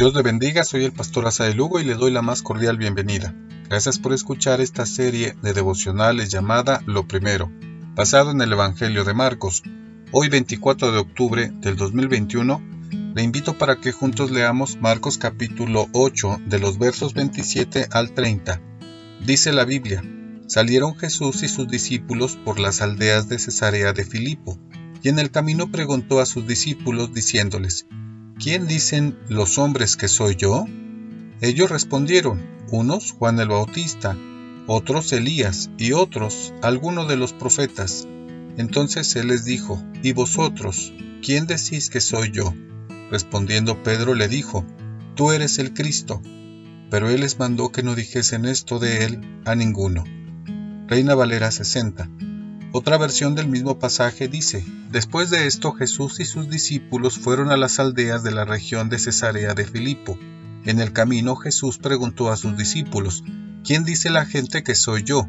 Dios le bendiga, soy el pastor Asa de Lugo y le doy la más cordial bienvenida. Gracias por escuchar esta serie de devocionales llamada Lo Primero, basado en el Evangelio de Marcos. Hoy 24 de octubre del 2021, le invito para que juntos leamos Marcos capítulo 8 de los versos 27 al 30. Dice la Biblia, salieron Jesús y sus discípulos por las aldeas de Cesarea de Filipo, y en el camino preguntó a sus discípulos diciéndoles, ¿quién dicen los hombres que soy yo? Ellos respondieron, unos Juan el Bautista, otros Elías y otros alguno de los profetas. Entonces él les dijo, ¿y vosotros, quién decís que soy yo? Respondiendo Pedro le dijo, Tú eres el Cristo. Pero él les mandó que no dijesen esto de él a ninguno. Reina Valera 60. Otra versión del mismo pasaje dice, Después de esto Jesús y sus discípulos fueron a las aldeas de la región de Cesarea de Filipo. En el camino Jesús preguntó a sus discípulos, ¿quién dice la gente que soy yo?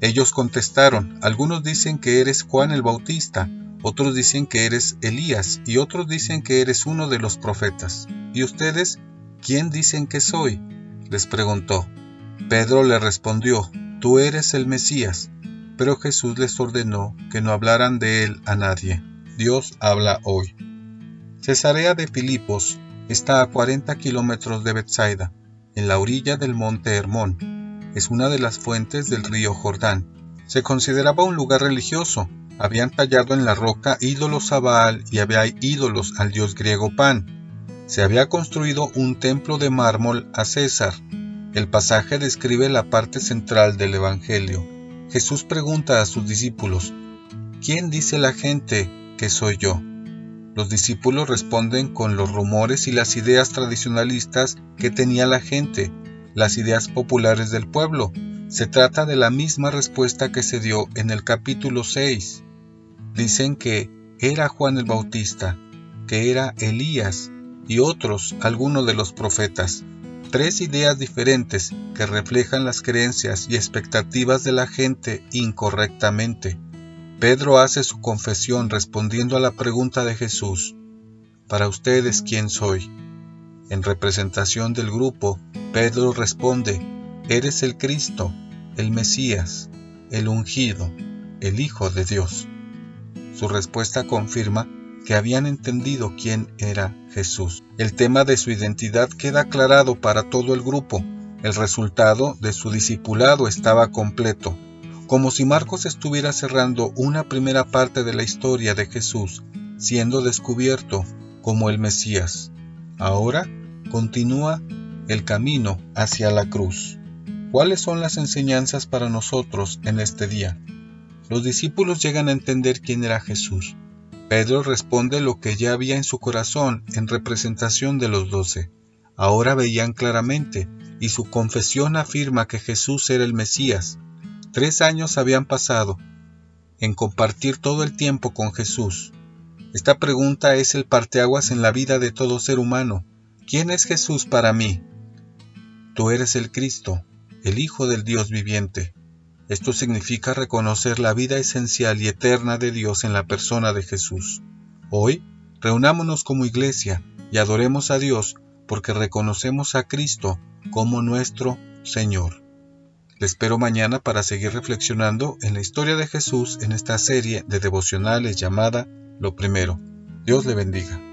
Ellos contestaron, algunos dicen que eres Juan el Bautista, otros dicen que eres Elías y otros dicen que eres uno de los profetas. ¿Y ustedes, quién dicen que soy? les preguntó. Pedro le respondió, Tú eres el Mesías pero Jesús les ordenó que no hablaran de él a nadie. Dios habla hoy. Cesarea de Filipos está a 40 kilómetros de Bethsaida, en la orilla del monte Hermón. Es una de las fuentes del río Jordán. Se consideraba un lugar religioso. Habían tallado en la roca ídolos a Baal y había ídolos al dios griego Pan. Se había construido un templo de mármol a César. El pasaje describe la parte central del Evangelio Jesús pregunta a sus discípulos, ¿quién dice la gente que soy yo? Los discípulos responden con los rumores y las ideas tradicionalistas que tenía la gente, las ideas populares del pueblo. Se trata de la misma respuesta que se dio en el capítulo 6. Dicen que era Juan el Bautista, que era Elías y otros, algunos de los profetas tres ideas diferentes que reflejan las creencias y expectativas de la gente incorrectamente. Pedro hace su confesión respondiendo a la pregunta de Jesús, ¿Para ustedes quién soy? En representación del grupo, Pedro responde, Eres el Cristo, el Mesías, el ungido, el Hijo de Dios. Su respuesta confirma que habían entendido quién era Jesús. El tema de su identidad queda aclarado para todo el grupo. El resultado de su discipulado estaba completo, como si Marcos estuviera cerrando una primera parte de la historia de Jesús, siendo descubierto como el Mesías. Ahora continúa el camino hacia la cruz. ¿Cuáles son las enseñanzas para nosotros en este día? Los discípulos llegan a entender quién era Jesús. Pedro responde lo que ya había en su corazón en representación de los doce. Ahora veían claramente, y su confesión afirma que Jesús era el Mesías. Tres años habían pasado en compartir todo el tiempo con Jesús. Esta pregunta es el parteaguas en la vida de todo ser humano. ¿Quién es Jesús para mí? Tú eres el Cristo, el Hijo del Dios viviente. Esto significa reconocer la vida esencial y eterna de Dios en la persona de Jesús. Hoy, reunámonos como iglesia y adoremos a Dios porque reconocemos a Cristo como nuestro Señor. Le espero mañana para seguir reflexionando en la historia de Jesús en esta serie de devocionales llamada Lo Primero. Dios le bendiga.